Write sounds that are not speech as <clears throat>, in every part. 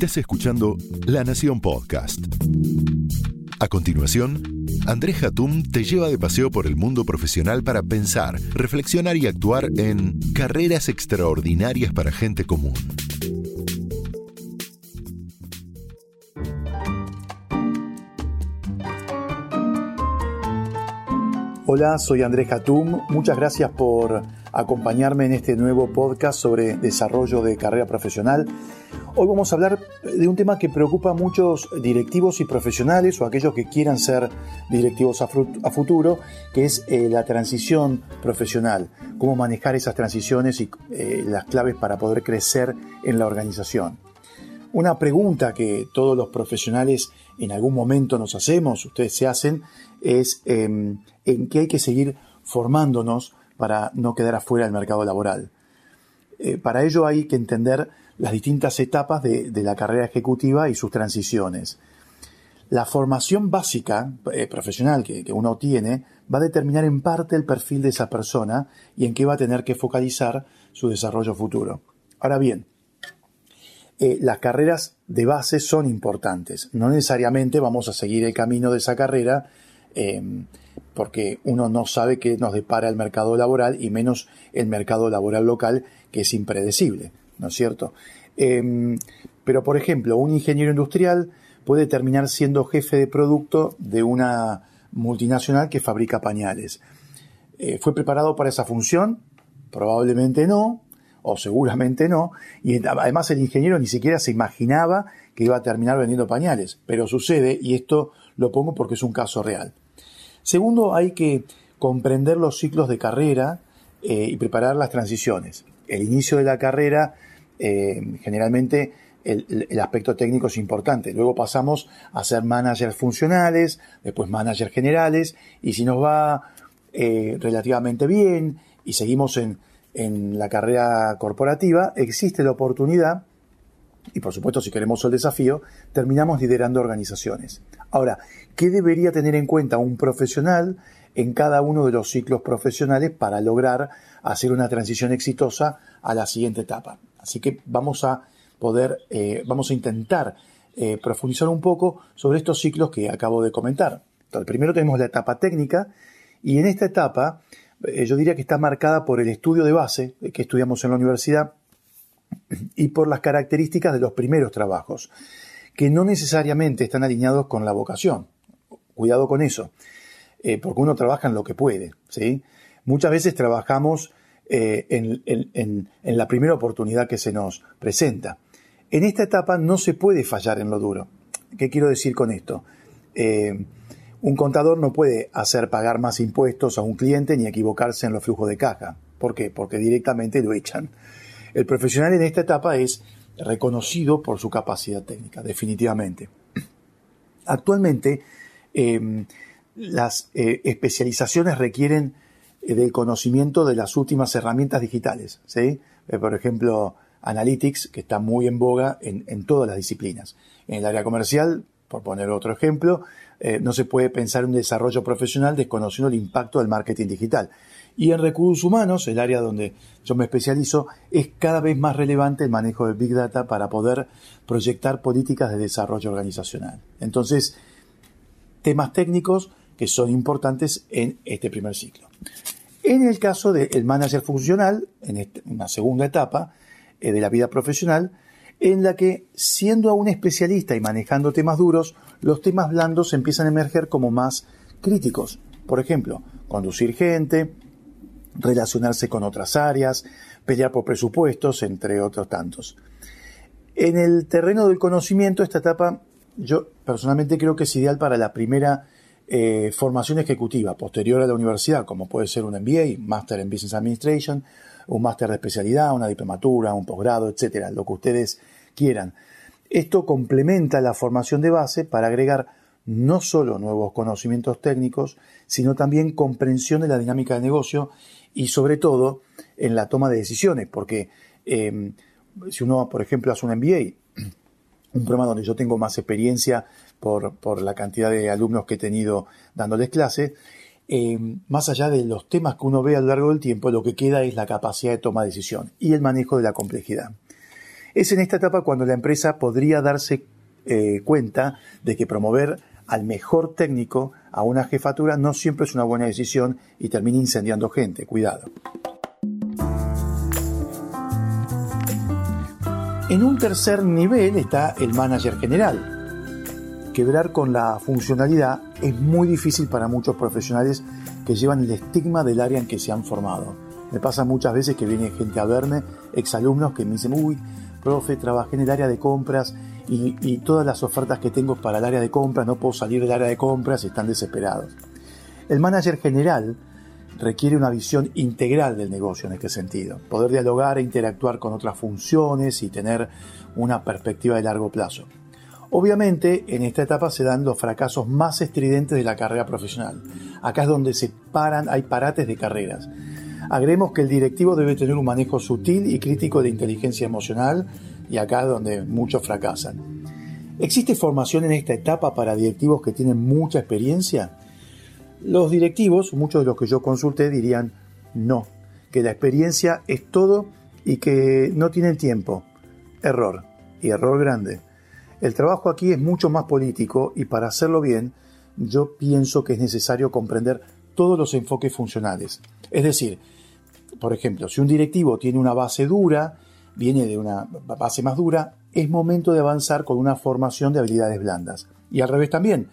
Estás escuchando La Nación Podcast. A continuación, Andrés Hatum te lleva de paseo por el mundo profesional para pensar, reflexionar y actuar en carreras extraordinarias para gente común. Hola, soy Andrés Hatum. Muchas gracias por acompañarme en este nuevo podcast sobre desarrollo de carrera profesional. Hoy vamos a hablar de un tema que preocupa a muchos directivos y profesionales o aquellos que quieran ser directivos a, futuro, que es eh, la transición profesional, cómo manejar esas transiciones y eh, las claves para poder crecer en la organización. Una pregunta que todos los profesionales en algún momento nos hacemos, ustedes se hacen, es em, en qué hay que seguir formándonos para no quedar afuera del mercado laboral. Eh, para ello hay que entender las distintas etapas de, la carrera ejecutiva y sus transiciones. La formación básica eh, profesional que, uno tiene va a determinar en parte el perfil de esa persona y en qué va a tener que focalizar su desarrollo futuro. Ahora bien, eh, las carreras de base son importantes. No necesariamente vamos a seguir el camino de esa carrera porque uno no sabe qué nos depara el mercado laboral y menos el mercado laboral local que es impredecible, ¿no es cierto? Em, pero, por ejemplo, un ingeniero industrial puede terminar siendo jefe de producto de una multinacional que fabrica pañales. Eh, ¿Fue preparado para esa función? Probablemente no, o seguramente no, y además el ingeniero ni siquiera se imaginaba que iba a terminar vendiendo pañales, pero sucede, y esto lo pongo porque es un caso real. Segundo, hay que comprender los ciclos de carrera eh, y preparar las transiciones. El inicio de la carrera, eh, generalmente el, aspecto técnico es importante. Luego pasamos a ser managers funcionales, después managers generales, y si nos va eh, relativamente bien y seguimos en, en la carrera corporativa, existe la oportunidad y por supuesto si queremos el desafío, terminamos liderando organizaciones. Ahora, ¿qué debería tener en cuenta un profesional en cada uno de los ciclos profesionales para lograr hacer una transición exitosa a la siguiente etapa? Así que vamos a poder, eh, vamos a intentar eh, profundizar un poco sobre estos ciclos que acabo de comentar. Entonces, primero tenemos la etapa técnica y en esta etapa eh, yo diría que está marcada por el estudio de base que estudiamos en la universidad y por las características de los primeros trabajos, que no necesariamente están alineados con la vocación. Cuidado con eso, eh, porque uno trabaja en lo que puede. ¿sí? Muchas veces trabajamos eh, en, la primera oportunidad que se nos presenta. En esta etapa no se puede fallar en lo duro. ¿Qué quiero decir con esto? Un contador no puede hacer pagar más impuestos a un cliente ni equivocarse en los flujos de caja. ¿Por qué? Porque directamente lo echan. El profesional en esta etapa es reconocido por su capacidad técnica, definitivamente. Actualmente, em, las eh, especializaciones requieren eh, del conocimiento de las últimas herramientas digitales. ¿sí? Eh, por ejemplo, Analytics, que está muy en boga en, todas las disciplinas. En el área comercial, por poner otro ejemplo, no se puede pensar en un desarrollo profesional desconociendo el impacto del marketing digital. Y en recursos humanos, el área donde yo me especializo, es cada vez más relevante el manejo del Big Data para poder proyectar políticas de desarrollo organizacional. Entonces, temas técnicos que son importantes en este primer ciclo. En el caso del manager funcional, en este, una segunda etapa eh, de la vida profesional, en la que siendo aún especialista y manejando temas duros, los temas blandos empiezan a emerger como más críticos. Por ejemplo, conducir gente, relacionarse con otras áreas, pelear por presupuestos, entre otros tantos. En el terreno del conocimiento, esta etapa yo personalmente creo que es ideal para la primera eh, formación ejecutiva posterior a la universidad, como puede ser un MBA, Master en Business Administration, un máster de especialidad, una diplomatura, un posgrado, etcétera, lo que ustedes quieran. Esto complementa la formación de base para agregar no solo nuevos conocimientos técnicos, sino también comprensión de la dinámica de negocio y sobre todo en la toma de decisiones, porque em, si uno, por ejemplo, hace un MBA, <clears throat> un programa donde yo tengo más experiencia por, la cantidad de alumnos que he tenido dándoles clases, em, más allá de los temas que uno ve a lo largo del tiempo, lo que queda es la capacidad de toma de decisión y el manejo de la complejidad. Es en esta etapa cuando la empresa podría darse eh, cuenta de que promover al mejor técnico a una jefatura no siempre es una buena decisión y termina incendiando gente. Cuidado. En un tercer nivel está el manager general. Quebrar con la funcionalidad es muy difícil para muchos profesionales que llevan el estigma del área en que se han formado. Me pasa muchas veces que viene gente a verme, exalumnos que me dicen, uy, profe, trabajé en el área de compras y, todas las ofertas que tengo para el área de compras, no puedo salir del área de compras, están desesperados. El manager general requiere una visión integral del negocio en este sentido, poder dialogar e interactuar con otras funciones y tener una perspectiva de largo plazo. Obviamente, en esta etapa se dan los fracasos más estridentes de la carrera profesional. Acá es donde se paran, hay parates de carreras. Agregemos que el directivo debe tener un manejo sutil y crítico de inteligencia emocional, y acá es donde muchos fracasan. ¿Existe formación en esta etapa para directivos que tienen mucha experiencia? Los directivos, muchos de los que yo consulté, dirían no, que la experiencia es todo y que no tienen tiempo. Error, y error grande. El trabajo aquí es mucho más político y para hacerlo bien, yo pienso que es necesario comprender todos los enfoques funcionales. Es decir, por ejemplo, si un directivo tiene una base dura, viene de una base más dura, es momento de avanzar con una formación de habilidades blandas. Y al revés también.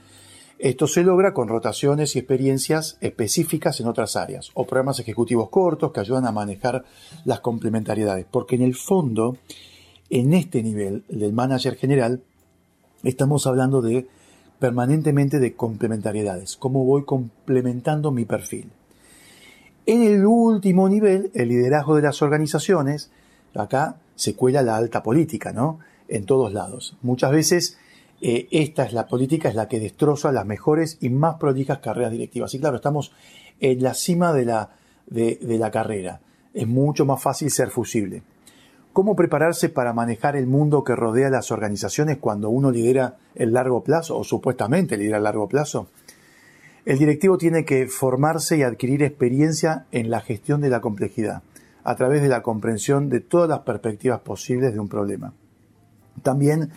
Esto se logra con rotaciones y experiencias específicas en otras áreas, o programas ejecutivos cortos que ayudan a manejar las complementariedades, porque en el fondo, en este nivel del manager general, estamos hablando de permanentemente de complementariedades, cómo voy complementando mi perfil. En el último nivel, el liderazgo de las organizaciones, acá se cuela la alta política, ¿no? En todos lados. Muchas veces eh, esta es la política, es la que destroza las mejores y más prolijas carreras directivas. Y claro, estamos en la cima de la, de, de la carrera. Es mucho más fácil ser fusible. ¿Cómo prepararse para manejar el mundo que rodea las organizaciones cuando uno lidera el largo plazo o supuestamente lidera el largo plazo? El directivo tiene que formarse y adquirir experiencia en la gestión de la complejidad a través de la comprensión de todas las perspectivas posibles de un problema. También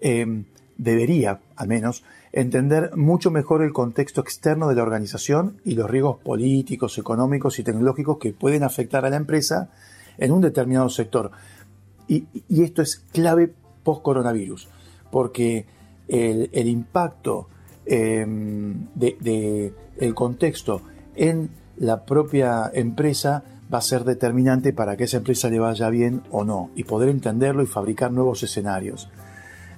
eh, debería, al menos, entender mucho mejor el contexto externo de la organización y los riesgos políticos, económicos y tecnológicos que pueden afectar a la empresa en un determinado sector. Y, esto es clave post-coronavirus, porque el, impacto em, del contexto en la propia empresa va a ser determinante para que esa empresa le vaya bien o no, y poder entenderlo y fabricar nuevos escenarios.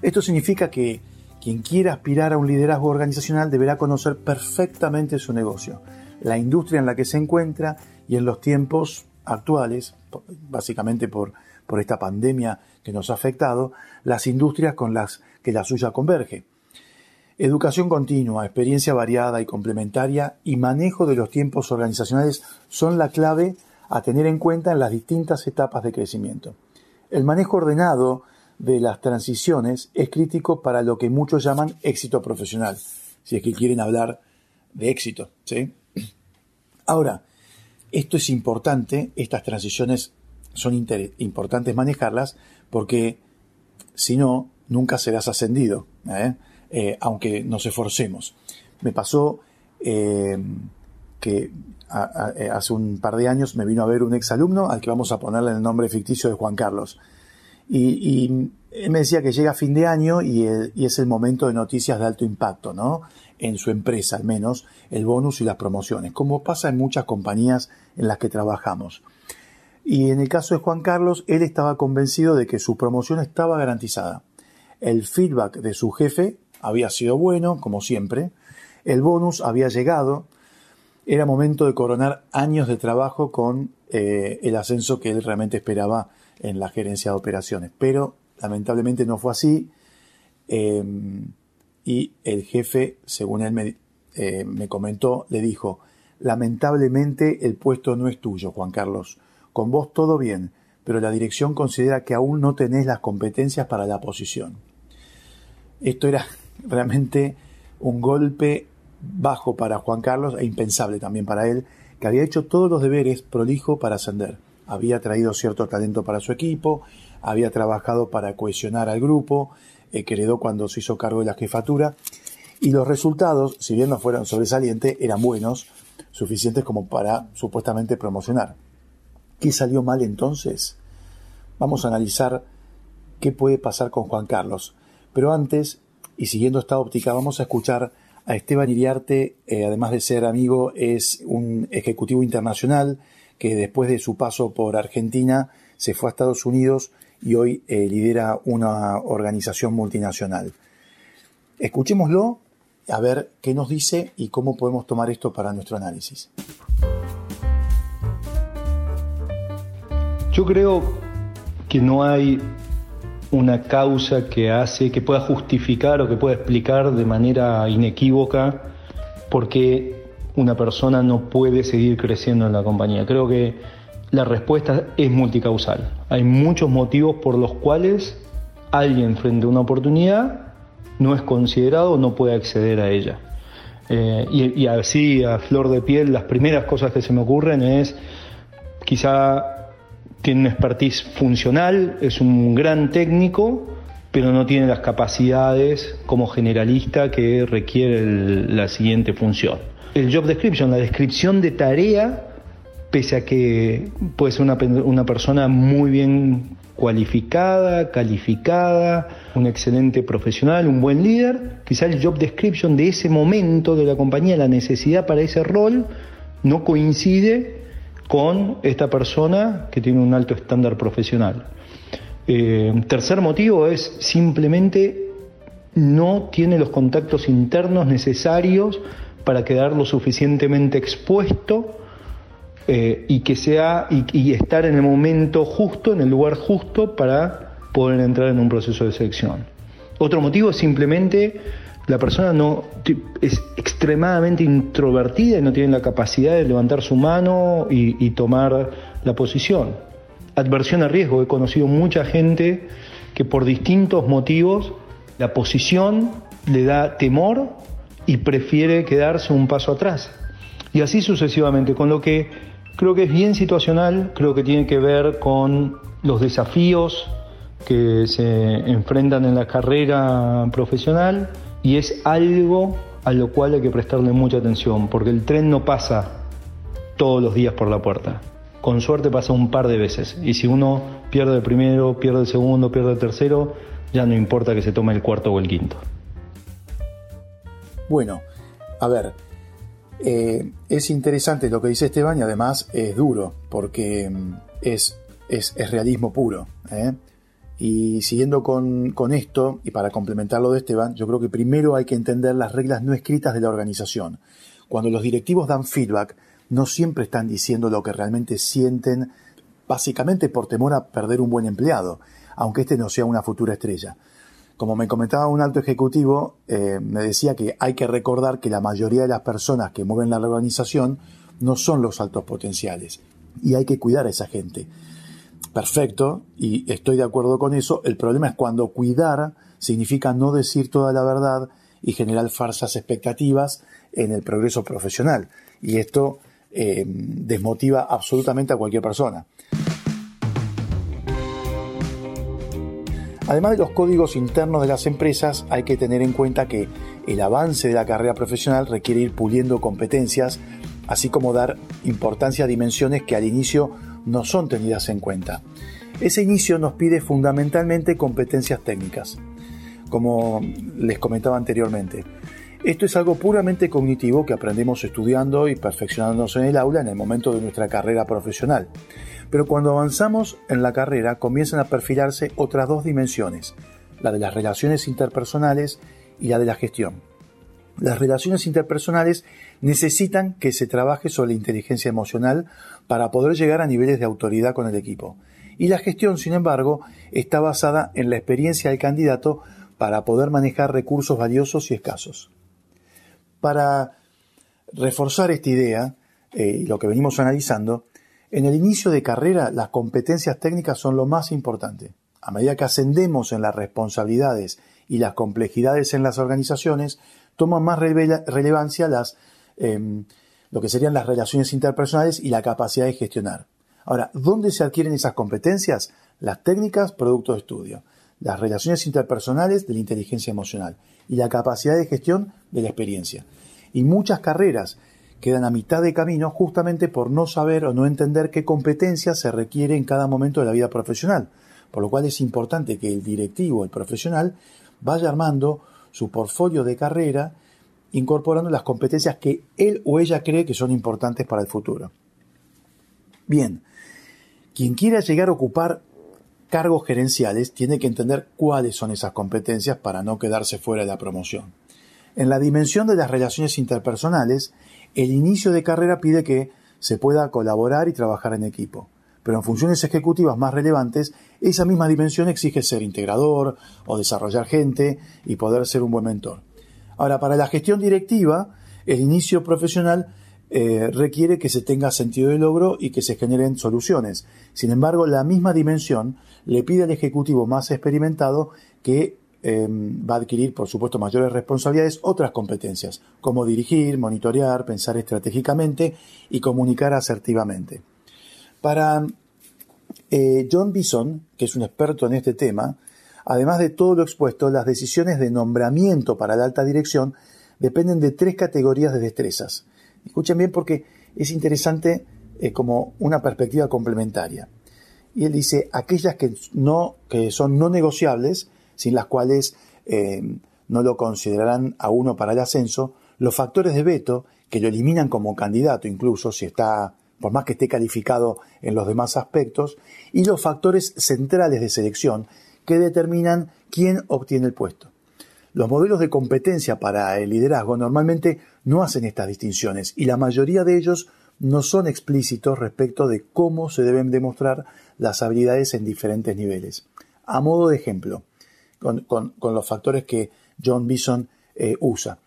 Esto significa que quien quiera aspirar a un liderazgo organizacional deberá conocer perfectamente su negocio, la industria en la que se encuentra y en los tiempos actuales, básicamente por, por esta pandemia que nos ha afectado, las industrias con las que la suya converge. Educación continua, experiencia variada y complementaria y manejo de los tiempos organizacionales son la clave a tener en cuenta en las distintas etapas de crecimiento. El manejo ordenado de las transiciones es crítico para lo que muchos llaman éxito profesional, si es que quieren hablar de éxito. ¿sí? Ahora, esto es importante, estas transiciones son importantes manejarlas porque si no, nunca serás ascendido, ¿eh? Eh, aunque nos esforcemos. Me pasó eh, que hace un par de años me vino a ver un exalumno al que vamos a ponerle el nombre ficticio de Juan Carlos. Y, él me decía que llega fin de año y, es el momento de noticias de alto impacto, ¿no? En su empresa al menos, el bonus y las promociones, como pasa en muchas compañías en las que trabajamos. Y en el caso de Juan Carlos, él estaba convencido de que su promoción estaba garantizada. El feedback de su jefe había sido bueno, como siempre. El bonus había llegado, era momento de coronar años de trabajo con eh, el ascenso que él realmente esperaba en la gerencia de operaciones. Pero lamentablemente no fue así em, y el jefe, según él me, eh, me comentó, le dijo, lamentablemente el puesto no es tuyo, Juan Carlos. Con vos todo bien, pero la dirección considera que aún no tenés las competencias para la posición. Esto era <laughs> realmente un golpe bajo para Juan Carlos e impensable también para él, que había hecho todos los deberes prolijo para ascender. Había traído cierto talento para su equipo, había trabajado para cohesionar al grupo, que cuando se hizo cargo de la jefatura, y los resultados, si bien no fueron sobresalientes, eran buenos, suficientes como para supuestamente promocionar. ¿Qué salió mal entonces? Vamos a analizar qué puede pasar con Juan Carlos. Pero antes, y siguiendo esta óptica, vamos a escuchar a Esteban Iriarte, eh, además de ser amigo, es un ejecutivo internacional que después de su paso por Argentina se fue a Estados Unidos y hoy eh, lidera una organización multinacional. Escuchémoslo a ver qué nos dice y cómo podemos tomar esto para nuestro análisis. Yo creo que no hay una causa que hace, que pueda justificar o que pueda explicar de manera inequívoca por qué una persona no puede seguir creciendo en la compañía. Creo que la respuesta es multicausal. Hay muchos motivos por los cuales alguien frente a una oportunidad no es considerado o no puede acceder a ella. Eh, y, así, a flor de piel, las primeras cosas que se me ocurren es quizá tiene una expertise funcional, es un gran técnico, pero no tiene las capacidades como generalista que requiere la siguiente función. El job description, la descripción de tarea, pese a que puede ser una, una persona muy bien cualificada, calificada, un excelente profesional, un buen líder, quizá el job description de ese momento de la compañía, la necesidad para ese rol, no coincide con esta persona que tiene un alto estándar profesional. Eh, tercer motivo es simplemente no tiene los contactos internos necesarios para quedar lo suficientemente expuesto eh, y que sea y, estar en el momento justo, en el lugar justo para poder entrar en un proceso de selección. Otro motivo es simplemente la persona no es extremadamente introvertida y no tiene la capacidad de levantar su mano y, y tomar la posición. Adversión a riesgo. He conocido mucha gente que por distintos motivos la posición le da temor y prefiere quedarse un paso atrás. Y así sucesivamente, con lo que Creo que es bien situacional, creo que tiene que ver con los desafíos que se enfrentan en la carrera profesional y es algo a lo cual hay que prestarle mucha atención, porque el tren no pasa todos los días por la puerta. Con suerte pasa un par de veces. Y si uno pierde el primero, pierde el segundo, pierde el tercero, ya no importa que se tome el cuarto o el quinto. Bueno, a ver, eh, es interesante lo que dice Esteban y además es duro porque mm, es, es, realismo puro. ¿eh? Y siguiendo con, con, esto, y para complementar lo de Esteban, yo creo que primero hay que entender las reglas no escritas de la organización. Cuando los directivos dan feedback, no siempre están diciendo lo que realmente sienten, básicamente por temor a perder un buen empleado, aunque este no sea una futura estrella. Como me comentaba un alto ejecutivo, eh, me decía que hay que recordar que la mayoría de las personas que mueven la organización no son los altos potenciales y hay que cuidar a esa gente. Perfecto, y estoy de acuerdo con eso. El problema es cuando cuidar significa no decir toda la verdad y generar falsas expectativas en el progreso profesional. Y esto eh, desmotiva absolutamente a cualquier persona. Además de los códigos internos de las empresas, hay que tener en cuenta que el avance de la carrera profesional requiere ir puliendo competencias, así como dar importancia a dimensiones que al inicio no son tenidas en cuenta. Ese inicio nos pide fundamentalmente competencias técnicas, como les comentaba anteriormente. Esto es algo puramente cognitivo que aprendemos estudiando y perfeccionándonos en el aula en el momento de nuestra carrera profesional. Pero cuando avanzamos en la carrera comienzan a perfilarse otras dos dimensiones, la de las relaciones interpersonales y la de la gestión. Las relaciones interpersonales necesitan que se trabaje sobre la inteligencia emocional para poder llegar a niveles de autoridad con el equipo. Y la gestión, sin embargo, está basada en la experiencia del candidato para poder manejar recursos valiosos y escasos. Para reforzar esta idea, eh, y lo que venimos analizando, en el inicio de carrera, las competencias técnicas son lo más importante. A medida que ascendemos en las responsabilidades y las complejidades en las organizaciones, toman más relevancia las, em, lo que serían las relaciones interpersonales y la capacidad de gestionar. Ahora, ¿dónde se adquieren esas competencias? las técnicas, producto de estudio, las relaciones interpersonales de la inteligencia emocional y la capacidad de gestión de la experiencia. Y muchas carreras quedan a mitad de camino justamente por no saber o no entender qué competencias se requiere en cada momento de la vida profesional, por lo cual es importante que el directivo, el profesional, vaya armando su portfolio de carrera incorporando las competencias que él o ella cree que son importantes para el futuro. Bien, quien quiera llegar a ocupar cargos gerenciales tiene que entender cuáles son esas competencias para no quedarse fuera de la promoción. En la dimensión de las relaciones interpersonales, el inicio de carrera pide que se pueda colaborar y trabajar en equipo. Pero en funciones ejecutivas más relevantes, esa misma dimensión exige ser integrador o desarrollar gente y poder ser un buen mentor. Ahora, para la gestión directiva, el inicio profesional eh, requiere que se tenga sentido de logro y que se generen soluciones. Sin embargo, la misma dimensión le pide al ejecutivo más experimentado que em, va a adquirir, por supuesto, mayores responsabilidades, otras competencias, como dirigir, monitorear, pensar estratégicamente y comunicar asertivamente. Para eh, John Bison, que es un experto en este tema, además de todo lo expuesto, las decisiones de nombramiento para la alta dirección dependen de tres categorías de destrezas. Escuchen bien porque es interesante eh, como una perspectiva complementaria. Y él dice, aquellas que, no, que son no negociables, sin las cuales eh, no lo considerarán a uno para el ascenso, los factores de veto, que lo eliminan como candidato incluso, si está, por más que esté calificado en los demás aspectos, y los factores centrales de selección, que determinan quién obtiene el puesto. Los modelos de competencia para el liderazgo normalmente no hacen estas distinciones y la mayoría de ellos no son explícitos respecto de cómo se deben demostrar las habilidades en diferentes niveles. A modo de ejemplo, con, los factores que John Bison eh, usa.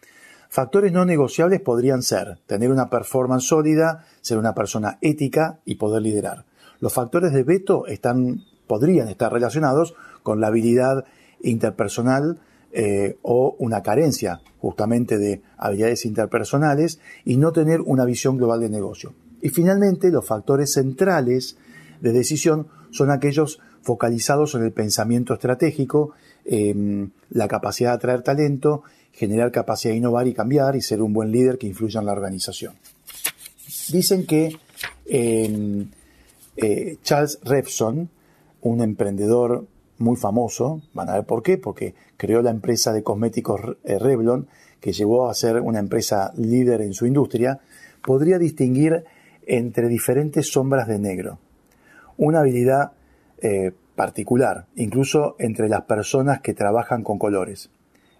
Factores no negociables podrían ser tener una performance sólida, ser una persona ética y poder liderar. Los factores de veto están, podrían estar relacionados con la habilidad interpersonal, eh, o una carencia justamente de habilidades interpersonales y no tener una visión global de negocio. Y finalmente, los factores centrales de decisión son aquellos focalizados en el pensamiento estratégico, la capacidad de atraer talento, generar capacidad de innovar y cambiar y ser un buen líder que influya en la organización. Dicen que em, eh, Charles Revson, un emprendedor muy famoso, van a ver por qué, porque creó la empresa de cosméticos eh, Revlon, que llevó a ser una empresa líder en su industria, podría distinguir entre diferentes sombras de negro. Una habilidad eh, particular, incluso entre las personas que trabajan con colores.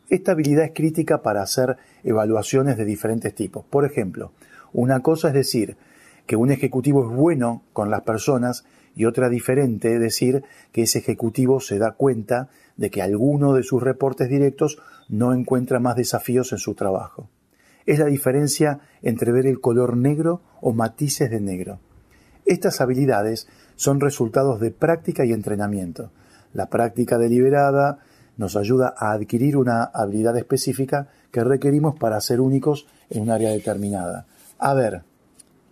Esta habilidad es crítica para hacer evaluaciones de diferentes tipos. Por ejemplo, una cosa es decir que un ejecutivo es bueno con las personas y otra diferente es decir que ese ejecutivo se da cuenta de que alguno de sus reportes directos no encuentra más desafíos en su trabajo. Es la diferencia entre ver el color negro o matices de negro. Estas habilidades son resultados de práctica y entrenamiento. La práctica deliberada nos ayuda a adquirir una habilidad específica que requerimos para ser únicos en un área determinada. A ver,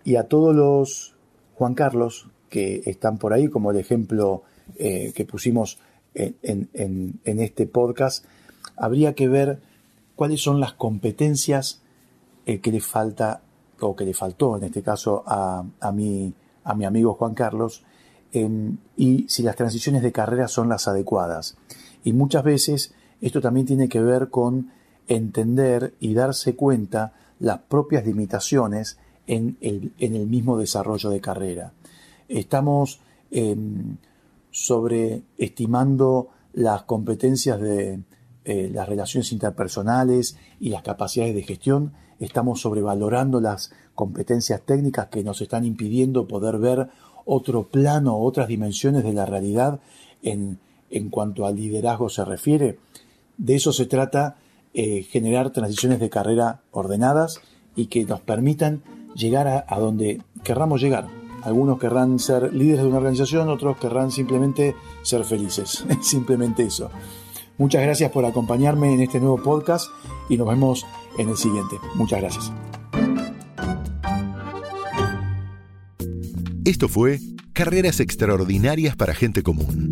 y a todos los Juan Carlos que están por ahí, como el ejemplo eh, que pusimos en, este podcast, habría que ver cuáles son las competencias eh, que le falta o que le faltó en este caso a, mi, a mi amigo Juan Carlos y si las transiciones de carrera son las adecuadas. Y muchas veces esto también tiene que ver con entender y darse cuenta las propias limitaciones en el, en el mismo desarrollo de carrera. Estamos em, sobreestimando las competencias de eh, las relaciones interpersonales y las capacidades de gestión. Estamos sobrevalorando las competencias técnicas que nos están impidiendo poder ver otro plano, otras dimensiones de la realidad en, cuanto al liderazgo se refiere. De eso se trata eh, generar transiciones de carrera ordenadas y que nos permitan llegar a donde querramos llegar. Algunos querrán ser líderes de una organización, otros querrán simplemente ser felices. <laughs> simplemente eso. Muchas gracias por acompañarme en este nuevo podcast y nos vemos en el siguiente. Muchas gracias. Esto fue Carreras extraordinarias para gente común.